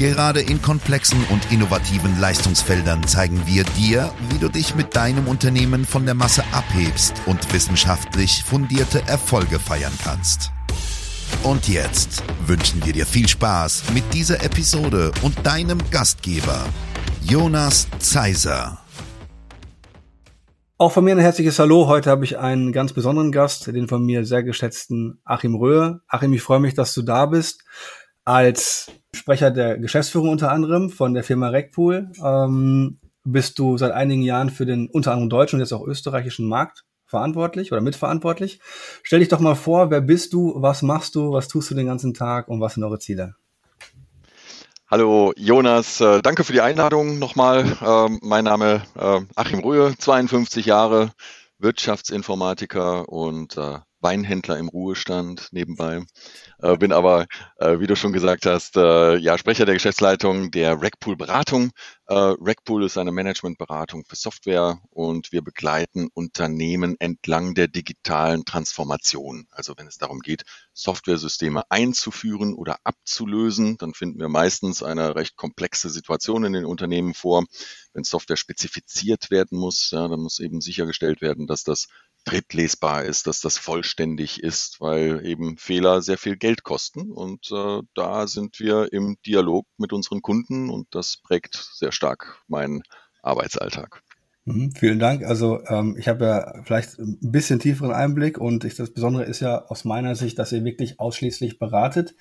Gerade in komplexen und innovativen Leistungsfeldern zeigen wir dir, wie du dich mit deinem Unternehmen von der Masse abhebst und wissenschaftlich fundierte Erfolge feiern kannst. Und jetzt wünschen wir dir viel Spaß mit dieser Episode und deinem Gastgeber, Jonas Zeiser. Auch von mir ein herzliches Hallo. Heute habe ich einen ganz besonderen Gast, den von mir sehr geschätzten Achim Röhe. Achim, ich freue mich, dass du da bist. Als Sprecher der Geschäftsführung unter anderem von der Firma Recpool ähm, bist du seit einigen Jahren für den unter anderem deutschen und jetzt auch österreichischen Markt verantwortlich oder mitverantwortlich. Stell dich doch mal vor, wer bist du, was machst du, was tust du den ganzen Tag und was sind eure Ziele? Hallo Jonas, äh, danke für die Einladung nochmal. Ähm, mein Name äh, Achim Röhe, 52 Jahre, Wirtschaftsinformatiker und äh, Weinhändler im Ruhestand nebenbei. Äh, bin aber, äh, wie du schon gesagt hast, äh, ja, Sprecher der Geschäftsleitung der Rackpool Beratung. Äh, Rackpool ist eine Managementberatung für Software und wir begleiten Unternehmen entlang der digitalen Transformation. Also wenn es darum geht, Softwaresysteme einzuführen oder abzulösen, dann finden wir meistens eine recht komplexe Situation in den Unternehmen vor. Wenn Software spezifiziert werden muss, ja, dann muss eben sichergestellt werden, dass das drittlesbar ist, dass das vollständig ist, weil eben Fehler sehr viel Geld kosten. Und äh, da sind wir im Dialog mit unseren Kunden und das prägt sehr stark meinen Arbeitsalltag. Mhm, vielen Dank. Also ähm, ich habe ja vielleicht ein bisschen tieferen Einblick und ich, das Besondere ist ja aus meiner Sicht, dass ihr wirklich ausschließlich beratet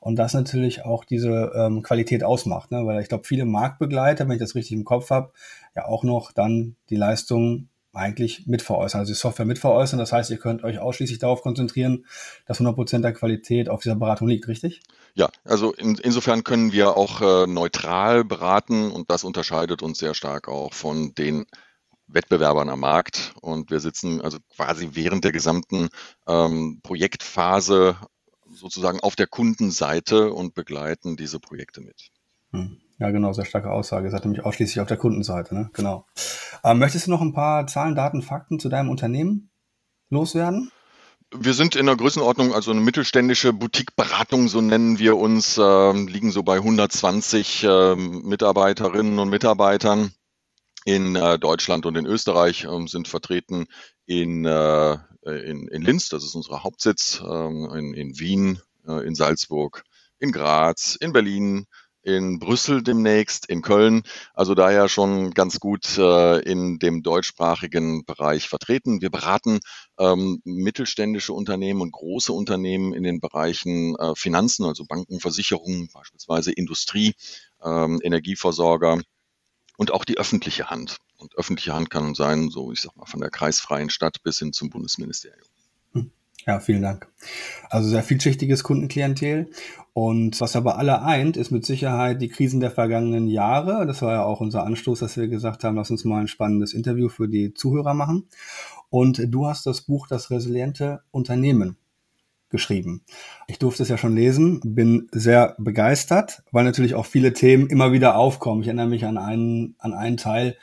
und das natürlich auch diese ähm, Qualität ausmacht. Ne? Weil ich glaube, viele Marktbegleiter, wenn ich das richtig im Kopf habe, ja auch noch dann die Leistung eigentlich mitveräußern, also die Software mitveräußern. Das heißt, ihr könnt euch ausschließlich darauf konzentrieren, dass 100% der Qualität auf dieser Beratung liegt, richtig? Ja, also in, insofern können wir auch äh, neutral beraten und das unterscheidet uns sehr stark auch von den Wettbewerbern am Markt. Und wir sitzen also quasi während der gesamten ähm, Projektphase sozusagen auf der Kundenseite und begleiten diese Projekte mit. Hm. Ja, genau, sehr starke Aussage. Hat nämlich ausschließlich auf der Kundenseite, ne? Genau. Ähm, möchtest du noch ein paar Zahlen, Daten, Fakten zu deinem Unternehmen loswerden? Wir sind in der Größenordnung, also eine mittelständische Boutique-Beratung, so nennen wir uns, äh, liegen so bei 120 äh, Mitarbeiterinnen und Mitarbeitern in äh, Deutschland und in Österreich, ähm, sind vertreten in, äh, in, in Linz, das ist unser Hauptsitz, ähm, in, in Wien, äh, in Salzburg, in Graz, in Berlin, in Brüssel demnächst, in Köln. Also daher schon ganz gut äh, in dem deutschsprachigen Bereich vertreten. Wir beraten ähm, mittelständische Unternehmen und große Unternehmen in den Bereichen äh, Finanzen, also Banken, Versicherungen, beispielsweise Industrie, ähm, Energieversorger und auch die öffentliche Hand. Und öffentliche Hand kann sein, so ich sag mal, von der kreisfreien Stadt bis hin zum Bundesministerium. Ja, vielen Dank. Also sehr vielschichtiges Kundenklientel. Und was aber alle eint, ist mit Sicherheit die Krisen der vergangenen Jahre. Das war ja auch unser Anstoß, dass wir gesagt haben, lass uns mal ein spannendes Interview für die Zuhörer machen. Und du hast das Buch Das resiliente Unternehmen geschrieben. Ich durfte es ja schon lesen, bin sehr begeistert, weil natürlich auch viele Themen immer wieder aufkommen. Ich erinnere mich an einen, an einen Teil,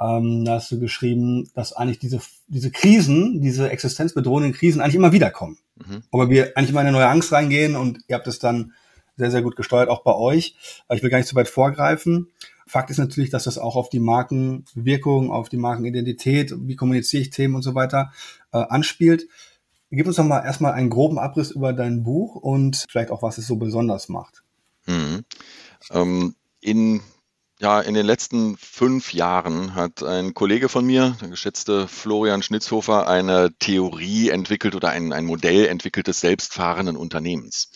ähm, da hast du geschrieben, dass eigentlich diese, diese Krisen, diese existenzbedrohenden Krisen eigentlich immer wieder kommen. Mhm. Aber wir eigentlich immer in eine neue Angst reingehen und ihr habt es dann sehr, sehr gut gesteuert, auch bei euch. Ich will gar nicht zu weit vorgreifen. Fakt ist natürlich, dass das auch auf die Markenwirkung, auf die Markenidentität, wie kommuniziere ich Themen und so weiter äh, anspielt. Gib uns doch mal erstmal einen groben Abriss über dein Buch und vielleicht auch, was es so besonders macht. Mhm. Ähm, in ja, in den letzten fünf Jahren hat ein Kollege von mir, der geschätzte Florian Schnitzhofer, eine Theorie entwickelt oder ein, ein Modell entwickelt des selbstfahrenden Unternehmens.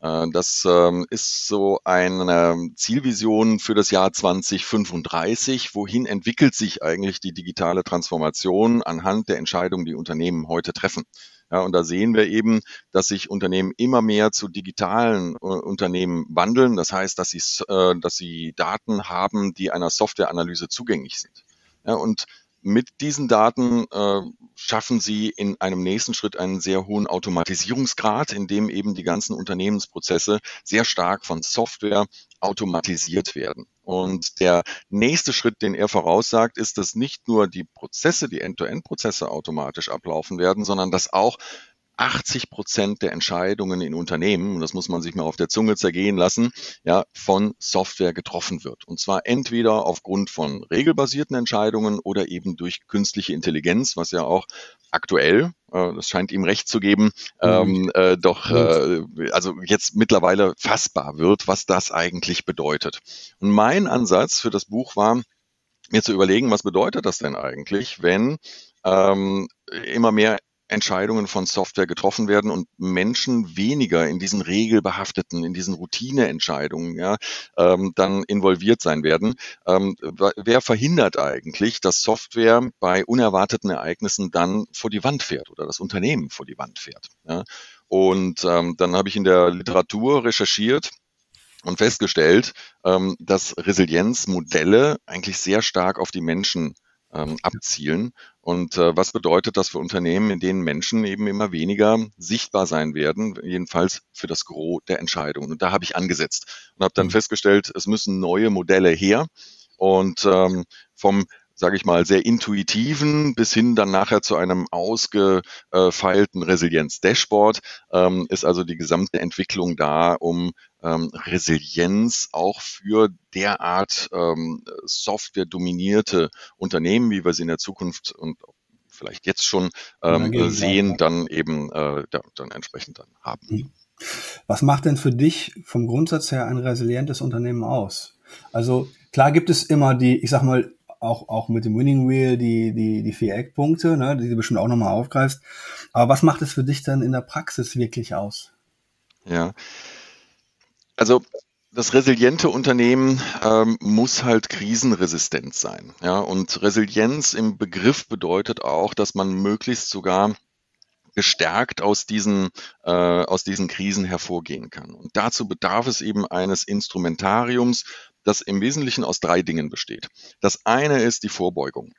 Äh, das ähm, ist so eine Zielvision für das Jahr 2035. Wohin entwickelt sich eigentlich die digitale Transformation anhand der Entscheidungen, die Unternehmen heute treffen? Ja, und da sehen wir eben, dass sich Unternehmen immer mehr zu digitalen äh, Unternehmen wandeln. Das heißt, dass sie, äh, dass sie Daten haben, die einer Softwareanalyse zugänglich sind. Ja, und mit diesen Daten äh, schaffen sie in einem nächsten Schritt einen sehr hohen Automatisierungsgrad, in dem eben die ganzen Unternehmensprozesse sehr stark von Software automatisiert werden. Und der nächste Schritt, den er voraussagt, ist, dass nicht nur die Prozesse, die End-to-End-Prozesse automatisch ablaufen werden, sondern dass auch 80 Prozent der Entscheidungen in Unternehmen, und das muss man sich mal auf der Zunge zergehen lassen, ja, von Software getroffen wird. Und zwar entweder aufgrund von regelbasierten Entscheidungen oder eben durch künstliche Intelligenz, was ja auch aktuell, äh, das scheint ihm recht zu geben, mhm. ähm, äh, doch äh, also jetzt mittlerweile fassbar wird, was das eigentlich bedeutet. Und mein Ansatz für das Buch war, mir zu überlegen, was bedeutet das denn eigentlich, wenn ähm, immer mehr Entscheidungen von Software getroffen werden und Menschen weniger in diesen regelbehafteten, in diesen Routineentscheidungen ja, ähm, dann involviert sein werden. Ähm, wer verhindert eigentlich, dass Software bei unerwarteten Ereignissen dann vor die Wand fährt oder das Unternehmen vor die Wand fährt? Ja? Und ähm, dann habe ich in der Literatur recherchiert, und festgestellt, ähm, dass Resilienzmodelle eigentlich sehr stark auf die Menschen ähm, abzielen. Und äh, was bedeutet das für Unternehmen, in denen Menschen eben immer weniger sichtbar sein werden, jedenfalls für das Gros der Entscheidungen. Und da habe ich angesetzt und habe dann mhm. festgestellt, es müssen neue Modelle her. Und ähm, vom sage ich mal, sehr intuitiven bis hin dann nachher zu einem ausgefeilten Resilienz-Dashboard ähm, ist also die gesamte Entwicklung da, um ähm, Resilienz auch für derart ähm, software-dominierte Unternehmen, wie wir sie in der Zukunft und vielleicht jetzt schon ähm, sehen, dann eben äh, ja, dann entsprechend dann haben. Mhm. Was macht denn für dich vom Grundsatz her ein resilientes Unternehmen aus? Also klar gibt es immer die, ich sag mal, auch, auch mit dem Winning Wheel die, die, die vier Eckpunkte, ne, die du bestimmt auch nochmal aufgreifst. Aber was macht es für dich dann in der Praxis wirklich aus? Ja, also das resiliente Unternehmen ähm, muss halt krisenresistent sein. Ja, und Resilienz im Begriff bedeutet auch, dass man möglichst sogar gestärkt aus diesen, äh, aus diesen Krisen hervorgehen kann. Und dazu bedarf es eben eines Instrumentariums, das im Wesentlichen aus drei Dingen besteht. Das eine ist die Vorbeugung.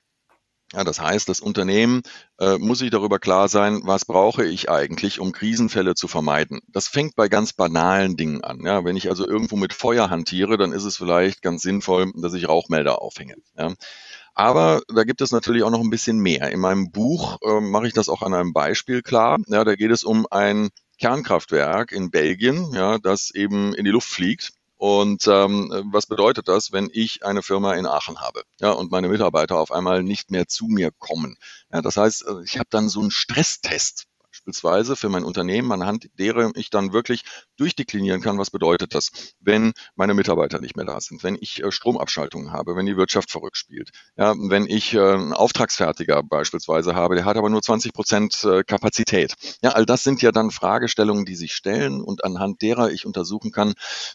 Ja, das heißt, das Unternehmen äh, muss sich darüber klar sein, was brauche ich eigentlich, um Krisenfälle zu vermeiden. Das fängt bei ganz banalen Dingen an. Ja, wenn ich also irgendwo mit Feuer hantiere, dann ist es vielleicht ganz sinnvoll, dass ich Rauchmelder aufhänge. Ja. Aber da gibt es natürlich auch noch ein bisschen mehr. In meinem Buch äh, mache ich das auch an einem Beispiel klar. Ja, da geht es um ein Kernkraftwerk in Belgien, ja, das eben in die Luft fliegt und ähm, was bedeutet das, wenn ich eine Firma in Aachen habe ja, und meine Mitarbeiter auf einmal nicht mehr zu mir kommen? Ja, das heißt, äh, ich habe dann so einen Stresstest beispielsweise für mein Unternehmen, anhand derer ich dann wirklich durchdeklinieren kann, was bedeutet das, wenn meine Mitarbeiter nicht mehr da sind, wenn ich äh, Stromabschaltungen habe, wenn die Wirtschaft verrückt spielt, ja, wenn ich äh, einen Auftragsfertiger beispielsweise habe, der hat aber nur 20 Prozent äh, Kapazität. Ja, all das sind ja dann Fragestellungen, die sich stellen und anhand derer ich untersuchen kann,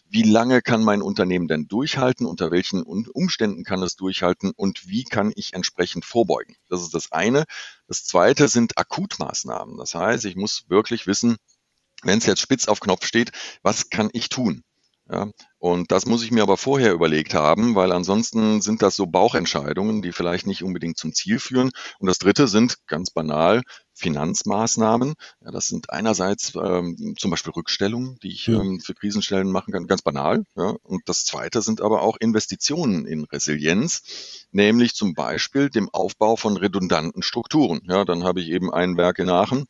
wie lange kann mein Unternehmen denn durchhalten, unter welchen Umständen kann es durchhalten und wie kann ich entsprechend vorbeugen. Das ist das eine. Das zweite sind Akutmaßnahmen. Das heißt, ich muss wirklich wissen, wenn es jetzt spitz auf Knopf steht, was kann ich tun? Ja, und das muss ich mir aber vorher überlegt haben, weil ansonsten sind das so Bauchentscheidungen, die vielleicht nicht unbedingt zum Ziel führen. Und das dritte sind ganz banal Finanzmaßnahmen. Ja, das sind einerseits ähm, zum Beispiel Rückstellungen, die ich ähm, für Krisenstellen machen kann, ganz banal. Ja. Und das zweite sind aber auch Investitionen in Resilienz, nämlich zum Beispiel dem Aufbau von redundanten Strukturen. Ja, dann habe ich eben ein Werk in Aachen,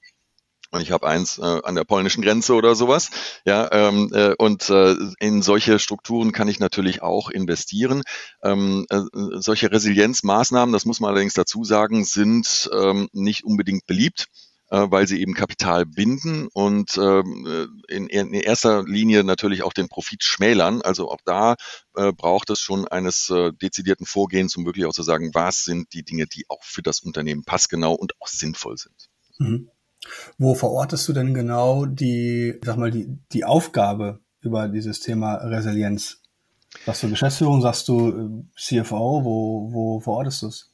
und ich habe eins äh, an der polnischen Grenze oder sowas. Ja, ähm, äh, und äh, in solche Strukturen kann ich natürlich auch investieren. Ähm, äh, solche Resilienzmaßnahmen, das muss man allerdings dazu sagen, sind ähm, nicht unbedingt beliebt äh, weil sie eben Kapital binden und ähm, in, in erster Linie natürlich auch den Profit schmälern. Also auch da äh, braucht es schon eines äh, dezidierten Vorgehens, um wirklich auch zu sagen, was sind die Dinge, die auch für das Unternehmen passgenau und auch sinnvoll sind. Mhm. Wo verortest du denn genau die, sag mal, die, die Aufgabe über dieses Thema Resilienz? Sagst du Geschäftsführung, sagst du äh, CFO, wo, wo verortest du es?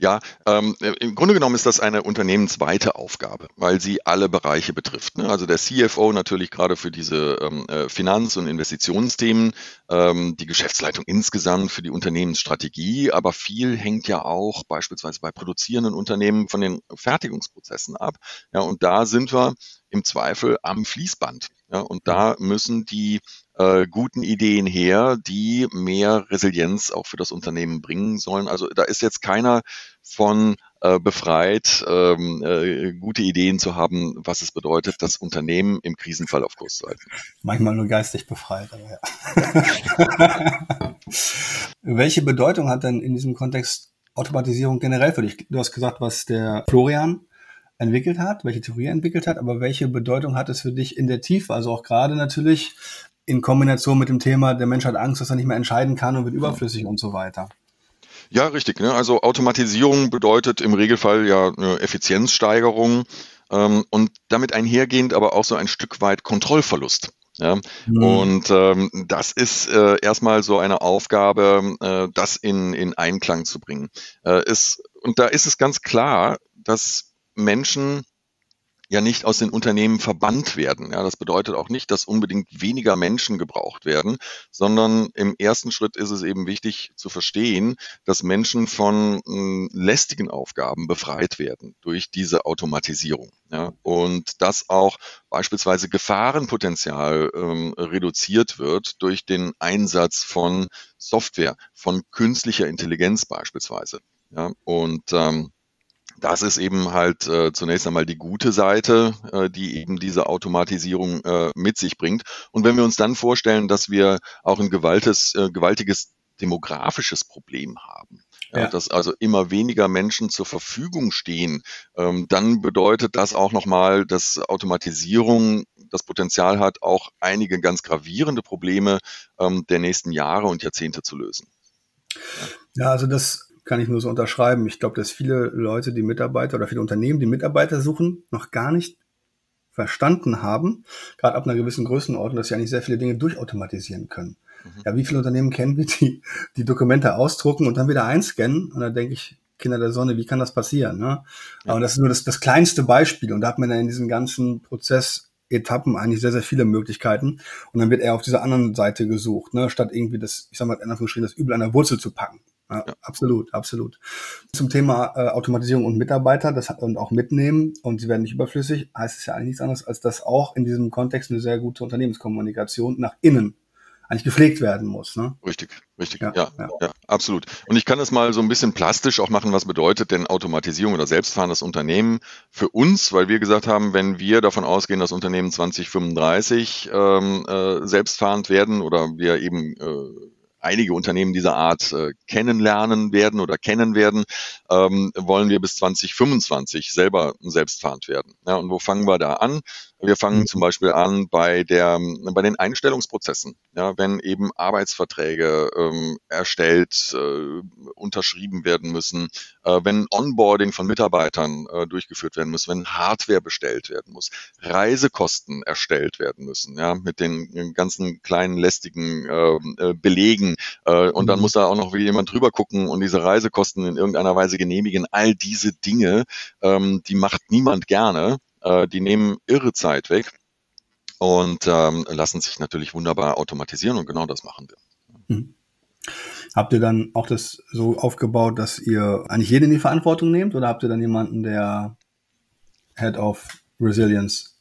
Ja, ähm, im Grunde genommen ist das eine unternehmensweite Aufgabe, weil sie alle Bereiche betrifft. Ne? Also der CFO natürlich gerade für diese ähm, äh, Finanz- und Investitionsthemen, ähm, die Geschäftsleitung insgesamt für die Unternehmensstrategie, aber viel hängt ja auch beispielsweise bei produzierenden Unternehmen von den Fertigungsprozessen ab. Ja, und da sind wir im Zweifel am Fließband. Ja, und da müssen die äh, guten Ideen her, die mehr Resilienz auch für das Unternehmen bringen sollen. Also da ist jetzt keiner von äh, befreit, ähm, äh, gute Ideen zu haben, was es bedeutet, das Unternehmen im Krisenfall auf Kurs zu halten. Manchmal nur geistig befreit, aber ja. Welche Bedeutung hat denn in diesem Kontext Automatisierung generell für dich? Du hast gesagt, was der Florian entwickelt hat, welche Theorie er entwickelt hat, aber welche Bedeutung hat es für dich in der Tiefe? Also auch gerade natürlich in Kombination mit dem Thema, der Mensch hat Angst, dass er nicht mehr entscheiden kann und wird überflüssig und so weiter. Ja, richtig. Ne? Also Automatisierung bedeutet im Regelfall ja eine Effizienzsteigerung ähm, und damit einhergehend aber auch so ein Stück weit Kontrollverlust. Ja, mhm. und ähm, das ist äh, erstmal so eine Aufgabe, äh, das in, in Einklang zu bringen. Äh, ist, und da ist es ganz klar, dass Menschen ja nicht aus den Unternehmen verbannt werden. Ja, das bedeutet auch nicht, dass unbedingt weniger Menschen gebraucht werden, sondern im ersten Schritt ist es eben wichtig zu verstehen, dass Menschen von äh, lästigen Aufgaben befreit werden durch diese Automatisierung. Ja, und dass auch beispielsweise Gefahrenpotenzial ähm, reduziert wird durch den Einsatz von Software, von künstlicher Intelligenz beispielsweise. Ja, und ähm, das ist eben halt äh, zunächst einmal die gute Seite, äh, die eben diese Automatisierung äh, mit sich bringt. Und wenn wir uns dann vorstellen, dass wir auch ein gewaltes, äh, gewaltiges demografisches Problem haben, ja. Dass also immer weniger Menschen zur Verfügung stehen, ähm, dann bedeutet das auch nochmal, dass Automatisierung das Potenzial hat, auch einige ganz gravierende Probleme ähm, der nächsten Jahre und Jahrzehnte zu lösen. Ja, also das kann ich nur so unterschreiben. Ich glaube, dass viele Leute, die Mitarbeiter oder viele Unternehmen, die Mitarbeiter suchen, noch gar nicht verstanden haben, gerade ab einer gewissen Größenordnung, dass sie eigentlich sehr viele Dinge durchautomatisieren können. Mhm. Ja, wie viele Unternehmen kennen wir, die die Dokumente ausdrucken und dann wieder einscannen? Und da denke ich, Kinder der Sonne, wie kann das passieren? Ne? Ja. Aber das ist nur das, das kleinste Beispiel. Und da hat man dann in diesem ganzen Prozess Etappen eigentlich sehr, sehr viele Möglichkeiten. Und dann wird er auf dieser anderen Seite gesucht, ne? statt irgendwie das, ich sag mal, in Anführungsstrichen, das Übel an der Wurzel zu packen. Ja, ja. Absolut, absolut. Zum Thema äh, Automatisierung und Mitarbeiter, das hat und auch mitnehmen und sie werden nicht überflüssig, heißt es ja eigentlich nichts anderes, als dass auch in diesem Kontext eine sehr gute Unternehmenskommunikation nach innen eigentlich gepflegt werden muss. Ne? Richtig, richtig, ja, ja, ja, ja, absolut. Und ich kann es mal so ein bisschen plastisch auch machen, was bedeutet denn Automatisierung oder selbstfahrendes Unternehmen für uns, weil wir gesagt haben, wenn wir davon ausgehen, dass Unternehmen 2035 ähm, äh, selbstfahrend werden oder wir eben äh, einige Unternehmen dieser Art äh, kennenlernen werden oder kennen werden, ähm, wollen wir bis 2025 selber selbstfahrend werden. Ja, und wo fangen wir da an? Wir fangen mhm. zum Beispiel an bei der, bei den Einstellungsprozessen. Ja, wenn eben Arbeitsverträge ähm, erstellt, äh, unterschrieben werden müssen, äh, wenn Onboarding von Mitarbeitern äh, durchgeführt werden muss, wenn Hardware bestellt werden muss, Reisekosten erstellt werden müssen, ja, mit den ganzen kleinen lästigen ähm, äh, Belegen. Äh, und dann mhm. muss da auch noch jemand drüber gucken und diese Reisekosten in irgendeiner Weise genehmigen. All diese Dinge, ähm, die macht niemand gerne. Äh, die nehmen irre Zeit weg und ähm, lassen sich natürlich wunderbar automatisieren und genau das machen wir. Mhm. Habt ihr dann auch das so aufgebaut, dass ihr eigentlich jeden in die Verantwortung nehmt oder habt ihr dann jemanden, der Head of Resilience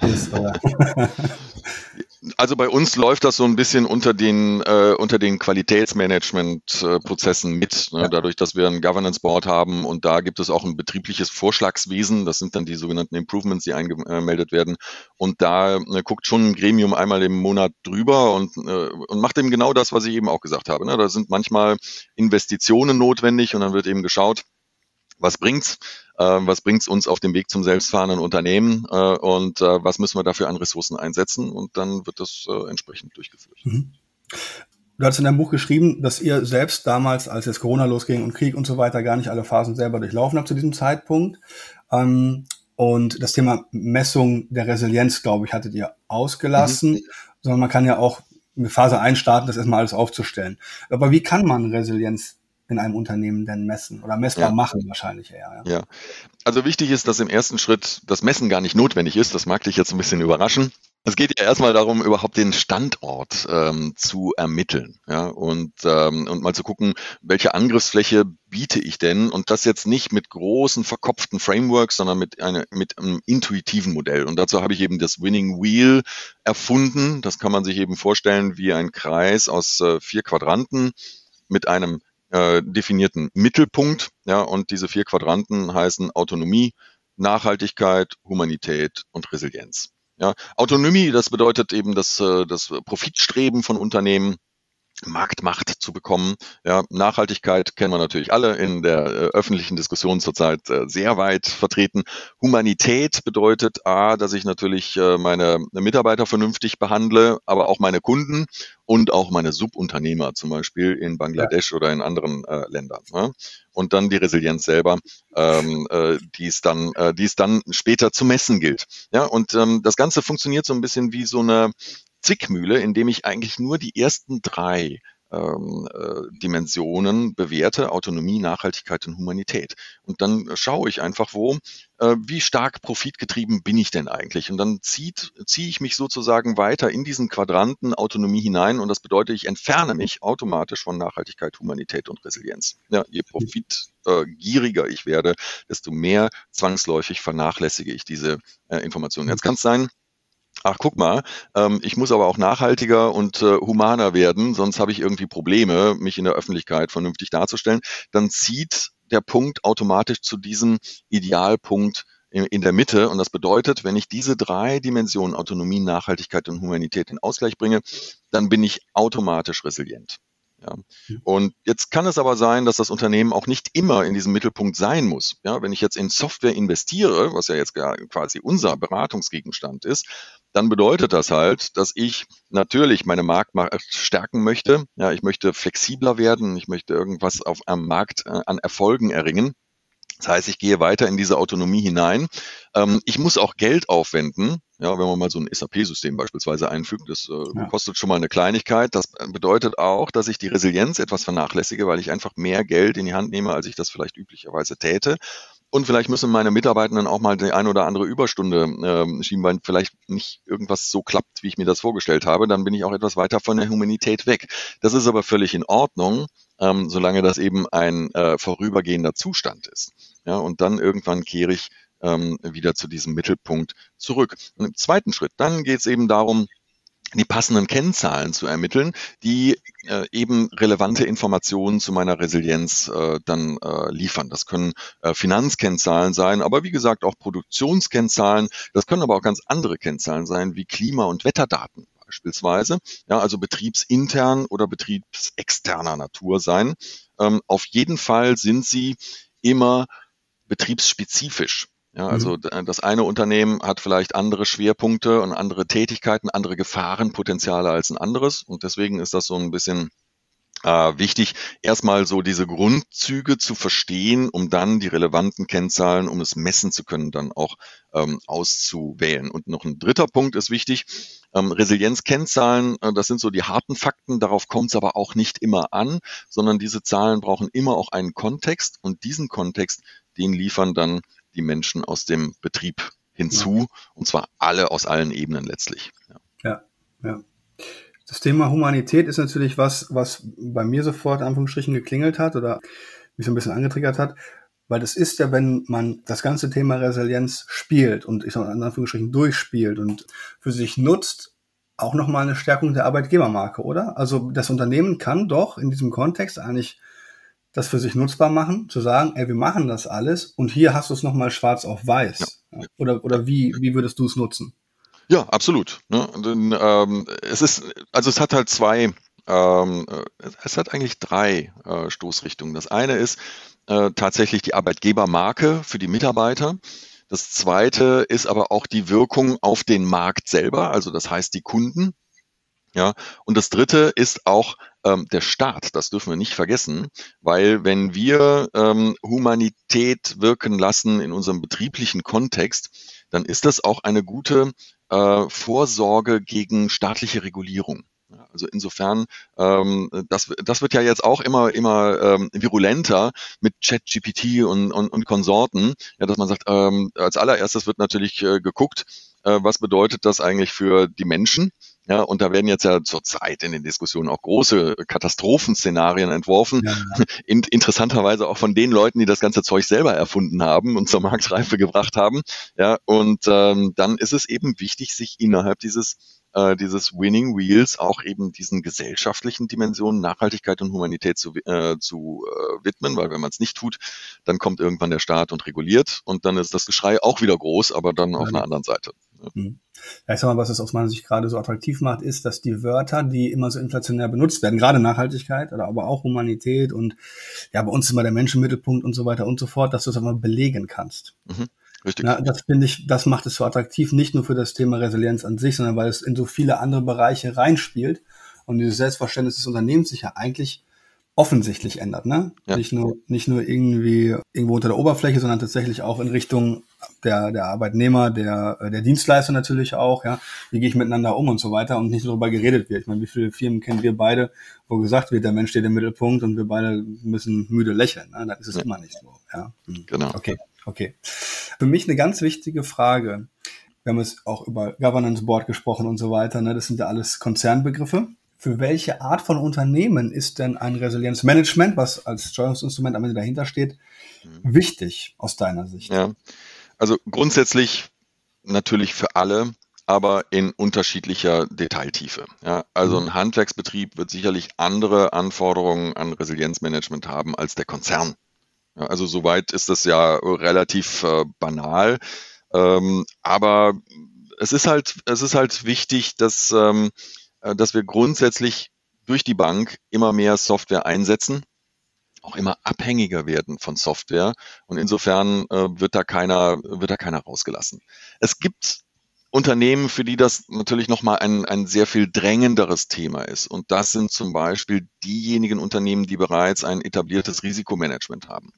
ist? Also bei uns läuft das so ein bisschen unter den, äh, unter den Qualitätsmanagement-Prozessen mit, ne? dadurch, dass wir ein Governance Board haben und da gibt es auch ein betriebliches Vorschlagswesen. Das sind dann die sogenannten Improvements, die eingemeldet werden. Und da äh, guckt schon ein Gremium einmal im Monat drüber und, äh, und macht eben genau das, was ich eben auch gesagt habe. Ne? Da sind manchmal Investitionen notwendig und dann wird eben geschaut, was bringt's? Äh, was bringt's uns auf dem Weg zum selbstfahrenden Unternehmen äh, und äh, was müssen wir dafür an Ressourcen einsetzen und dann wird das äh, entsprechend durchgeführt. Mhm. Du hast in deinem Buch geschrieben, dass ihr selbst damals, als jetzt Corona losging und Krieg und so weiter, gar nicht alle Phasen selber durchlaufen habt zu diesem Zeitpunkt. Ähm, und das Thema Messung der Resilienz, glaube ich, hattet ihr ausgelassen, mhm. sondern man kann ja auch eine Phase einstarten, das erstmal alles aufzustellen. Aber wie kann man Resilienz in einem Unternehmen denn messen oder messbar ja. machen wahrscheinlich eher. Ja. ja. Also wichtig ist, dass im ersten Schritt das Messen gar nicht notwendig ist. Das mag dich jetzt ein bisschen überraschen. Es geht ja erstmal darum, überhaupt den Standort ähm, zu ermitteln, ja, und, ähm, und mal zu gucken, welche Angriffsfläche biete ich denn? Und das jetzt nicht mit großen verkopften Frameworks, sondern mit, eine, mit einem intuitiven Modell. Und dazu habe ich eben das Winning Wheel erfunden. Das kann man sich eben vorstellen wie ein Kreis aus äh, vier Quadranten mit einem äh, definierten Mittelpunkt. Ja, und diese vier Quadranten heißen Autonomie, Nachhaltigkeit, Humanität und Resilienz. Ja, Autonomie, das bedeutet eben das, äh, das Profitstreben von Unternehmen. Marktmacht zu bekommen. Ja, Nachhaltigkeit kennen wir natürlich alle in der äh, öffentlichen Diskussion zurzeit äh, sehr weit vertreten. Humanität bedeutet A, dass ich natürlich äh, meine Mitarbeiter vernünftig behandle, aber auch meine Kunden und auch meine Subunternehmer, zum Beispiel in Bangladesch ja. oder in anderen äh, Ländern. Ne? Und dann die Resilienz selber, ähm, äh, die es dann, äh, die es dann später zu messen gilt. Ja, und ähm, das Ganze funktioniert so ein bisschen wie so eine Zwickmühle, in dem ich eigentlich nur die ersten drei ähm, äh, Dimensionen bewerte, Autonomie, Nachhaltigkeit und Humanität. Und dann schaue ich einfach, wo, äh, wie stark profitgetrieben bin ich denn eigentlich? Und dann zieht, ziehe ich mich sozusagen weiter in diesen Quadranten Autonomie hinein und das bedeutet, ich entferne mich automatisch von Nachhaltigkeit, Humanität und Resilienz. Ja, je profitgieriger äh, ich werde, desto mehr zwangsläufig vernachlässige ich diese äh, Informationen. Jetzt kann es sein, ach guck mal, ähm, ich muss aber auch nachhaltiger und äh, humaner werden, sonst habe ich irgendwie Probleme, mich in der Öffentlichkeit vernünftig darzustellen, dann zieht der Punkt automatisch zu diesem Idealpunkt in, in der Mitte. Und das bedeutet, wenn ich diese drei Dimensionen Autonomie, Nachhaltigkeit und Humanität in Ausgleich bringe, dann bin ich automatisch resilient. Ja. Und jetzt kann es aber sein, dass das Unternehmen auch nicht immer in diesem Mittelpunkt sein muss. Ja, wenn ich jetzt in Software investiere, was ja jetzt quasi unser Beratungsgegenstand ist, dann bedeutet das halt, dass ich natürlich meine Marktmacht stärken möchte. Ja, ich möchte flexibler werden, ich möchte irgendwas auf einem Markt äh, an Erfolgen erringen. Das heißt, ich gehe weiter in diese Autonomie hinein. Ähm, ich muss auch Geld aufwenden. Ja, wenn man mal so ein SAP-System beispielsweise einfügt, das äh, ja. kostet schon mal eine Kleinigkeit. Das bedeutet auch, dass ich die Resilienz etwas vernachlässige, weil ich einfach mehr Geld in die Hand nehme, als ich das vielleicht üblicherweise täte. Und vielleicht müssen meine Mitarbeitenden auch mal die eine oder andere Überstunde äh, schieben, weil vielleicht nicht irgendwas so klappt, wie ich mir das vorgestellt habe. Dann bin ich auch etwas weiter von der Humanität weg. Das ist aber völlig in Ordnung, ähm, solange das eben ein äh, vorübergehender Zustand ist. Ja, und dann irgendwann kehre ich ähm, wieder zu diesem Mittelpunkt zurück. Und im zweiten Schritt, dann geht es eben darum, die passenden Kennzahlen zu ermitteln, die äh, eben relevante Informationen zu meiner Resilienz äh, dann äh, liefern. Das können äh, Finanzkennzahlen sein, aber wie gesagt auch Produktionskennzahlen. Das können aber auch ganz andere Kennzahlen sein, wie Klima- und Wetterdaten beispielsweise. Ja, also betriebsintern oder betriebsexterner Natur sein. Ähm, auf jeden Fall sind sie immer betriebsspezifisch. Ja, mhm. also mhm. das eine Unternehmen hat vielleicht andere Schwerpunkte und andere Tätigkeiten, andere Gefahrenpotenziale als ein anderes. Und deswegen ist das so ein bisschen äh, wichtig, erstmal so diese Grundzüge zu verstehen, um dann die relevanten Kennzahlen, um es messen zu können, dann auch ähm, auszuwählen. Und noch ein dritter Punkt ist wichtig. Ähm, Resilienzkennzahlen, äh, das sind so die harten Fakten, darauf kommt es aber auch nicht immer an, sondern diese Zahlen brauchen immer auch einen Kontext und diesen Kontext, den liefern dann die Menschen aus dem Betrieb hinzu, ja. und zwar alle aus allen Ebenen letztlich. Ja. ja, ja. Das Thema Humanität ist natürlich was, was bei mir sofort Anführungsstrichen geklingelt hat oder mich so ein bisschen angetriggert hat, weil das ist ja, wenn man das ganze Thema Resilienz spielt und ich sage mal in Anführungsstrichen durchspielt und für sich nutzt, auch nochmal eine Stärkung der Arbeitgebermarke, oder? Also das Unternehmen kann doch in diesem Kontext eigentlich das für sich nutzbar machen, zu sagen, ey, wir machen das alles und hier hast du es nochmal schwarz auf weiß. Ja. Oder, oder wie, wie würdest du es nutzen? Ja, absolut. Ne? Denn, ähm, es ist, also es hat halt zwei, ähm, es hat eigentlich drei äh, Stoßrichtungen. Das eine ist äh, tatsächlich die Arbeitgebermarke für die Mitarbeiter. Das zweite ist aber auch die Wirkung auf den Markt selber, also das heißt die Kunden. Ja, und das dritte ist auch ähm, der Staat. Das dürfen wir nicht vergessen, weil wenn wir ähm, Humanität wirken lassen in unserem betrieblichen Kontext, dann ist das auch eine gute äh, Vorsorge gegen staatliche Regulierung. Also insofern, ähm, das, das wird ja jetzt auch immer, immer ähm, virulenter mit ChatGPT und, und, und Konsorten, ja, dass man sagt, ähm, als allererstes wird natürlich äh, geguckt, äh, was bedeutet das eigentlich für die Menschen? Ja, und da werden jetzt ja zurzeit in den Diskussionen auch große Katastrophenszenarien entworfen. Ja. In, interessanterweise auch von den Leuten, die das ganze Zeug selber erfunden haben und zur Marktreife gebracht haben. Ja, und ähm, dann ist es eben wichtig, sich innerhalb dieses äh, dieses Winning Wheels auch eben diesen gesellschaftlichen Dimensionen Nachhaltigkeit und Humanität zu, äh, zu äh, widmen, weil wenn man es nicht tut, dann kommt irgendwann der Staat und reguliert und dann ist das Geschrei auch wieder groß, aber dann auf einer anderen Seite. Mhm. Ja, ich sag mal, was es aus meiner Sicht gerade so attraktiv macht, ist, dass die Wörter, die immer so inflationär benutzt werden, gerade Nachhaltigkeit oder aber auch Humanität und ja, bei uns ist immer der Menschenmittelpunkt und so weiter und so fort, dass du es einfach belegen kannst. Mhm. Richtig. Ja, das finde ich, das macht es so attraktiv, nicht nur für das Thema Resilienz an sich, sondern weil es in so viele andere Bereiche reinspielt und dieses Selbstverständnis des Unternehmens sich ja eigentlich offensichtlich ändert, ne? Ja. Nicht nur, nicht nur irgendwie irgendwo unter der Oberfläche, sondern tatsächlich auch in Richtung der, der Arbeitnehmer, der, der Dienstleister natürlich auch, ja. Wie gehe ich miteinander um und so weiter und nicht darüber geredet wird. Ich meine, wie viele Firmen kennen wir beide, wo gesagt wird, der Mensch steht im Mittelpunkt und wir beide müssen müde lächeln, ne? Das ist es ja. immer nicht so, ja. Hm. Genau. Okay. Okay. Für mich eine ganz wichtige Frage. Wir haben jetzt auch über Governance Board gesprochen und so weiter. Ne? Das sind ja alles Konzernbegriffe. Für welche Art von Unternehmen ist denn ein Resilienzmanagement, was als Steuerungsinstrument am Ende dahinter steht, mhm. wichtig aus deiner Sicht? Ja, also grundsätzlich natürlich für alle, aber in unterschiedlicher Detailtiefe. Ja, also mhm. ein Handwerksbetrieb wird sicherlich andere Anforderungen an Resilienzmanagement haben als der Konzern. Ja, also soweit ist das ja relativ äh, banal. Ähm, aber es ist halt, es ist halt wichtig, dass, ähm, äh, dass wir grundsätzlich durch die Bank immer mehr Software einsetzen, auch immer abhängiger werden von Software. Und insofern äh, wird da keiner, wird da keiner rausgelassen. Es gibt Unternehmen, für die das natürlich nochmal ein, ein sehr viel drängenderes Thema ist. Und das sind zum Beispiel diejenigen Unternehmen, die bereits ein etabliertes Risikomanagement haben.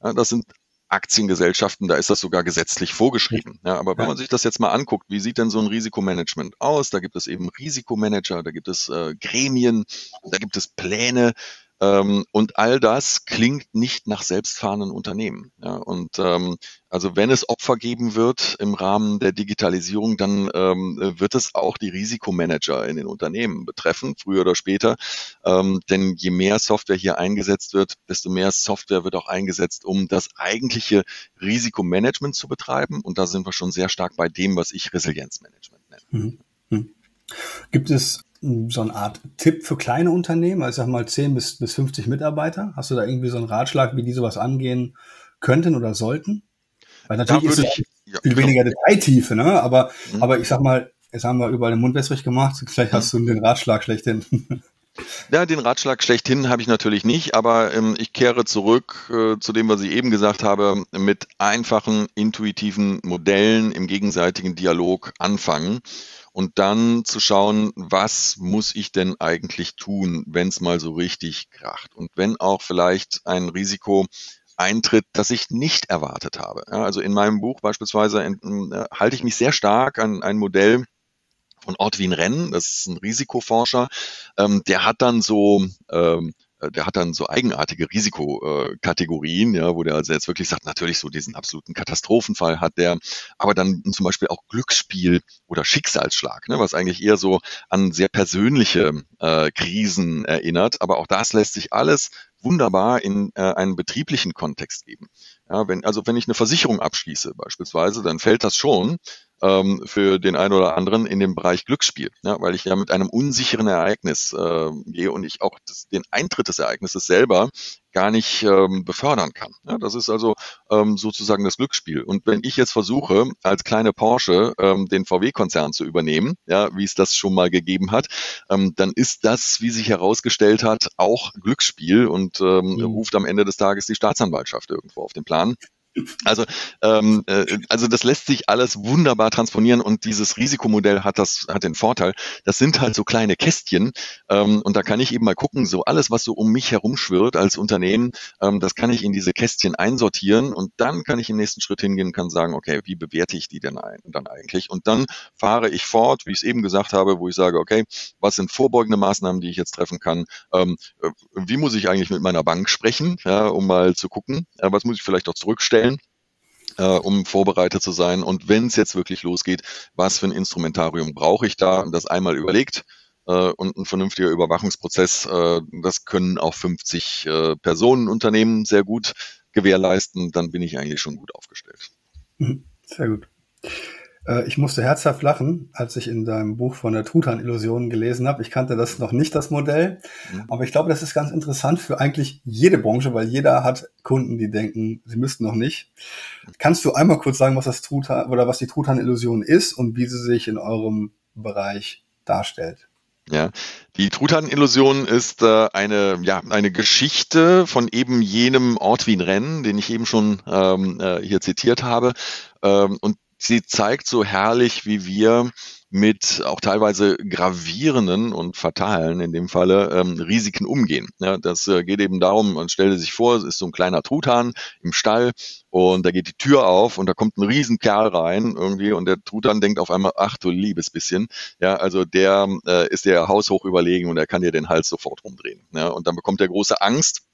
Das sind Aktiengesellschaften, da ist das sogar gesetzlich vorgeschrieben. Ja, aber wenn man sich das jetzt mal anguckt, wie sieht denn so ein Risikomanagement aus? Da gibt es eben Risikomanager, da gibt es äh, Gremien, da gibt es Pläne, und all das klingt nicht nach selbstfahrenden Unternehmen. Ja, und ähm, also wenn es Opfer geben wird im Rahmen der Digitalisierung, dann ähm, wird es auch die Risikomanager in den Unternehmen betreffen, früher oder später. Ähm, denn je mehr Software hier eingesetzt wird, desto mehr Software wird auch eingesetzt, um das eigentliche Risikomanagement zu betreiben. Und da sind wir schon sehr stark bei dem, was ich Resilienzmanagement nenne. Mhm. Mhm. Gibt es so eine Art Tipp für kleine Unternehmen, also ich sag mal 10 bis, bis 50 Mitarbeiter? Hast du da irgendwie so einen Ratschlag, wie die sowas angehen könnten oder sollten? Weil natürlich ist es ich, ja, viel weniger Detailtiefe, ne? Aber, mhm. aber ich sag mal, jetzt haben wir überall den Mund wässrig gemacht, vielleicht hast du den Ratschlag schlechthin. Ja, den Ratschlag schlechthin habe ich natürlich nicht, aber ähm, ich kehre zurück äh, zu dem, was ich eben gesagt habe, mit einfachen, intuitiven Modellen im gegenseitigen Dialog anfangen und dann zu schauen, was muss ich denn eigentlich tun, wenn es mal so richtig kracht und wenn auch vielleicht ein Risiko eintritt, das ich nicht erwartet habe. Ja, also in meinem Buch beispielsweise äh, halte ich mich sehr stark an ein Modell von Ortwin Renn, das ist ein Risikoforscher, ähm, der hat dann so ähm, äh, der hat dann so eigenartige Risikokategorien, ja, wo der also jetzt wirklich sagt, natürlich so diesen absoluten Katastrophenfall hat der, aber dann zum Beispiel auch Glücksspiel oder Schicksalsschlag, ne, was eigentlich eher so an sehr persönliche äh, Krisen erinnert. Aber auch das lässt sich alles wunderbar in äh, einen betrieblichen Kontext geben. Ja, wenn, also wenn ich eine Versicherung abschließe beispielsweise, dann fällt das schon ähm, für den einen oder anderen in dem Bereich Glücksspiel, ja, weil ich ja mit einem unsicheren Ereignis äh, gehe und ich auch das, den Eintritt des Ereignisses selber gar nicht ähm, befördern kann. Ja, das ist also ähm, sozusagen das Glücksspiel. Und wenn ich jetzt versuche, als kleine Porsche ähm, den VW-Konzern zu übernehmen, ja, wie es das schon mal gegeben hat, ähm, dann ist das, wie sich herausgestellt hat, auch Glücksspiel und ähm, mhm. ruft am Ende des Tages die Staatsanwaltschaft irgendwo auf den Plan. Also, ähm, äh, also das lässt sich alles wunderbar transponieren und dieses Risikomodell hat das hat den Vorteil, das sind halt so kleine Kästchen ähm, und da kann ich eben mal gucken, so alles, was so um mich herum schwirrt als Unternehmen, ähm, das kann ich in diese Kästchen einsortieren und dann kann ich im nächsten Schritt hingehen und kann sagen, okay, wie bewerte ich die denn ein, dann eigentlich? Und dann fahre ich fort, wie ich es eben gesagt habe, wo ich sage, okay, was sind vorbeugende Maßnahmen, die ich jetzt treffen kann? Ähm, äh, wie muss ich eigentlich mit meiner Bank sprechen, ja, um mal zu gucken, äh, was muss ich vielleicht auch zurückstellen? Äh, um vorbereitet zu sein. Und wenn es jetzt wirklich losgeht, was für ein Instrumentarium brauche ich da? Das einmal überlegt äh, und ein vernünftiger Überwachungsprozess, äh, das können auch 50 äh, Personen Unternehmen sehr gut gewährleisten. Dann bin ich eigentlich schon gut aufgestellt. Mhm. Sehr gut. Äh, ich musste herzhaft lachen, als ich in deinem Buch von der Truthahn-Illusion gelesen habe. Ich kannte das noch nicht, das Modell. Mhm. Aber ich glaube, das ist ganz interessant für eigentlich jede Branche, weil jeder hat Kunden, die denken, sie müssten noch nicht. Kannst du einmal kurz sagen, was das Truthahn oder was die Truthahn-Illusion ist und wie sie sich in eurem Bereich darstellt? Ja, die Truthahn-Illusion ist äh, eine, ja, eine Geschichte von eben jenem Ort Wien Rennen, den ich eben schon ähm, äh, hier zitiert habe. Ähm, und sie zeigt so herrlich, wie wir mit auch teilweise gravierenden und fatalen, in dem Falle, ähm, Risiken umgehen. Ja, das äh, geht eben darum, man stellt sich vor, es ist so ein kleiner Truthahn im Stall und da geht die Tür auf und da kommt ein Riesenkerl rein irgendwie und der Truthahn denkt auf einmal, ach du liebes bisschen. Ja, also der äh, ist der haushoch überlegen und er kann dir den Hals sofort rumdrehen. Ja, und dann bekommt er große Angst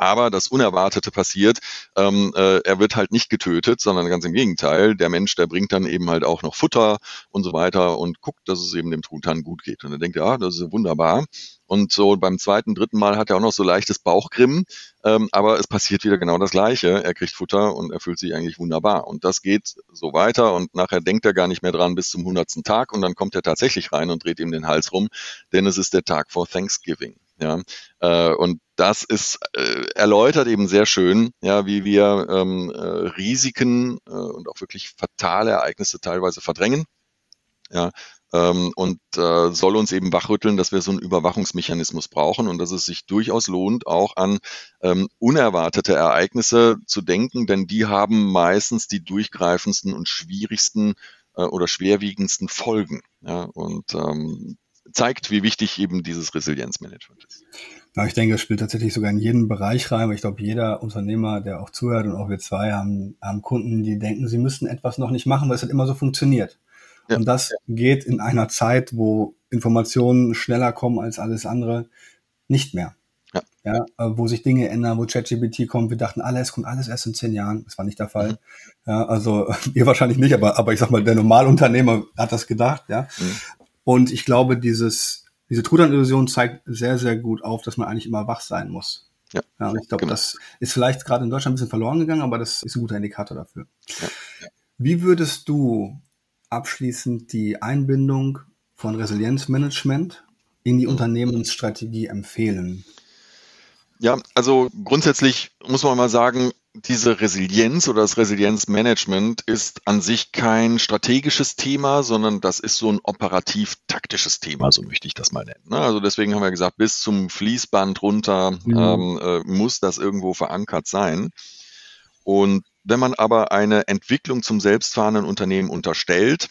aber das Unerwartete passiert, ähm, äh, er wird halt nicht getötet, sondern ganz im Gegenteil. Der Mensch, der bringt dann eben halt auch noch Futter und so weiter und guckt, dass es eben dem Truthahn gut geht. Und er denkt, ja, das ist wunderbar. Und so beim zweiten, dritten Mal hat er auch noch so leichtes Bauchgrimmen, ähm, aber es passiert wieder genau das Gleiche. Er kriegt Futter und er fühlt sich eigentlich wunderbar. Und das geht so weiter und nachher denkt er gar nicht mehr dran bis zum hundertsten Tag und dann kommt er tatsächlich rein und dreht ihm den Hals rum, denn es ist der Tag vor Thanksgiving. Ja, äh, und das ist äh, erläutert eben sehr schön, ja, wie wir ähm, äh, Risiken und auch wirklich fatale Ereignisse teilweise verdrängen. Ja, ähm, und äh, soll uns eben wachrütteln, dass wir so einen Überwachungsmechanismus brauchen und dass es sich durchaus lohnt, auch an ähm, unerwartete Ereignisse zu denken, denn die haben meistens die durchgreifendsten und schwierigsten äh, oder schwerwiegendsten Folgen. Ja, und ähm, zeigt, wie wichtig eben dieses Resilienzmanagement ist. Ja, ich denke, es spielt tatsächlich sogar in jeden Bereich rein, weil ich glaube, jeder Unternehmer, der auch zuhört und auch wir zwei haben, haben Kunden, die denken, sie müssten etwas noch nicht machen, weil es halt immer so funktioniert. Ja. Und das geht in einer Zeit, wo Informationen schneller kommen als alles andere, nicht mehr. Ja. ja äh, wo sich Dinge ändern, wo ChatGPT kommt. Wir dachten, alles kommt alles erst in zehn Jahren. Das war nicht der Fall. Mhm. Ja, also ihr wahrscheinlich nicht, aber, aber ich sag mal, der Normalunternehmer hat das gedacht. Ja. Mhm. Und ich glaube, dieses, diese Truthahn-Illusion zeigt sehr, sehr gut auf, dass man eigentlich immer wach sein muss. Ja, ja und ich glaube, genau. das ist vielleicht gerade in Deutschland ein bisschen verloren gegangen, aber das ist ein guter Indikator dafür. Ja. Wie würdest du abschließend die Einbindung von Resilienzmanagement in die mhm. Unternehmensstrategie empfehlen? Ja, also grundsätzlich muss man mal sagen, diese Resilienz oder das Resilienzmanagement ist an sich kein strategisches Thema, sondern das ist so ein operativ-taktisches Thema, so möchte ich das mal nennen. Ne? Also deswegen haben wir gesagt, bis zum Fließband runter mhm. ähm, äh, muss das irgendwo verankert sein. Und wenn man aber eine Entwicklung zum selbstfahrenden Unternehmen unterstellt,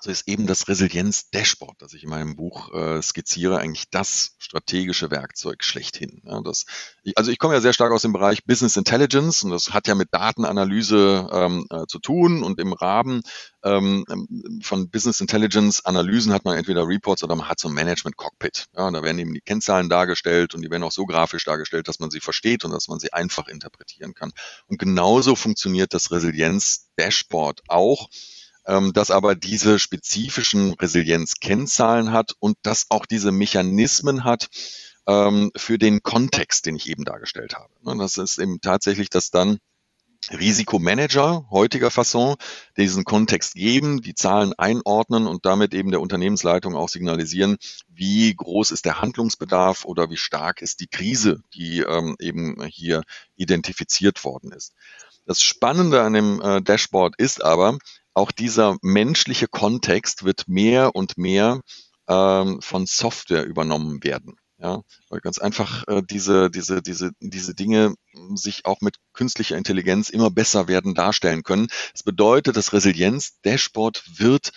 so ist eben das Resilienz-Dashboard, das ich in meinem Buch äh, skizziere, eigentlich das strategische Werkzeug schlechthin. Ja, das, ich, also ich komme ja sehr stark aus dem Bereich Business Intelligence und das hat ja mit Datenanalyse ähm, äh, zu tun und im Rahmen ähm, von Business Intelligence Analysen hat man entweder Reports oder man hat so ein Management Cockpit. Ja, da werden eben die Kennzahlen dargestellt und die werden auch so grafisch dargestellt, dass man sie versteht und dass man sie einfach interpretieren kann. Und genauso funktioniert das Resilienz Dashboard auch ähm, das aber diese spezifischen Resilienzkennzahlen hat und das auch diese Mechanismen hat ähm, für den Kontext, den ich eben dargestellt habe. Und das ist eben tatsächlich, dass dann Risikomanager heutiger Fasson diesen Kontext geben, die Zahlen einordnen und damit eben der Unternehmensleitung auch signalisieren, wie groß ist der Handlungsbedarf oder wie stark ist die Krise, die ähm, eben hier identifiziert worden ist. Das Spannende an dem äh, Dashboard ist aber, auch dieser menschliche Kontext wird mehr und mehr ähm, von Software übernommen werden. Ja, weil ganz einfach äh, diese, diese, diese, diese Dinge sich auch mit künstlicher Intelligenz immer besser werden darstellen können. Das bedeutet, das Resilienz-Dashboard wird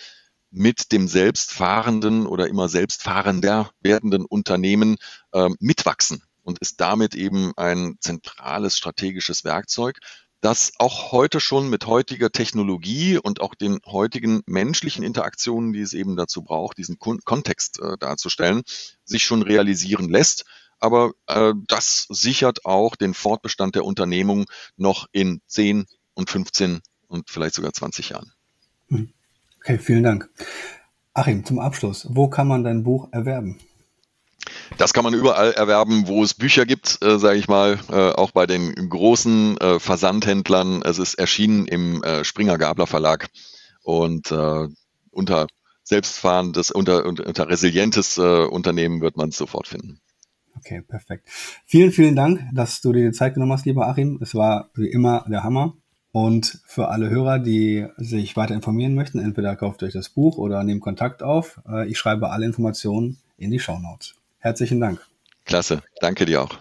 mit dem selbstfahrenden oder immer selbstfahrender werdenden Unternehmen äh, mitwachsen und ist damit eben ein zentrales strategisches Werkzeug, das auch heute schon mit heutiger Technologie und auch den heutigen menschlichen Interaktionen, die es eben dazu braucht, diesen Kon Kontext äh, darzustellen, sich schon realisieren lässt. Aber äh, das sichert auch den Fortbestand der Unternehmung noch in 10 und 15 und vielleicht sogar 20 Jahren. Hm. Okay, vielen Dank. Achim, zum Abschluss, wo kann man dein Buch erwerben? Das kann man überall erwerben, wo es Bücher gibt, äh, sage ich mal, äh, auch bei den großen äh, Versandhändlern. Es ist erschienen im äh, Springer Gabler Verlag und äh, unter selbstfahrendes, unter, unter, unter resilientes äh, Unternehmen wird man es sofort finden. Okay, perfekt. Vielen, vielen Dank, dass du dir die Zeit genommen hast, lieber Achim. Es war wie immer der Hammer. Und für alle Hörer, die sich weiter informieren möchten, entweder kauft euch das Buch oder nehmt Kontakt auf. Äh, ich schreibe alle Informationen in die Show Notes. Herzlichen Dank. Klasse, danke dir auch.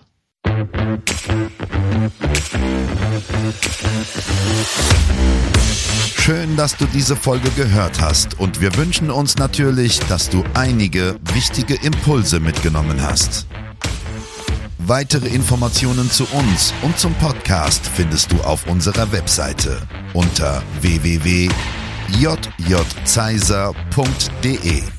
Schön, dass du diese Folge gehört hast und wir wünschen uns natürlich, dass du einige wichtige Impulse mitgenommen hast. Weitere Informationen zu uns und zum Podcast findest du auf unserer Webseite unter www.jjzeiser.de.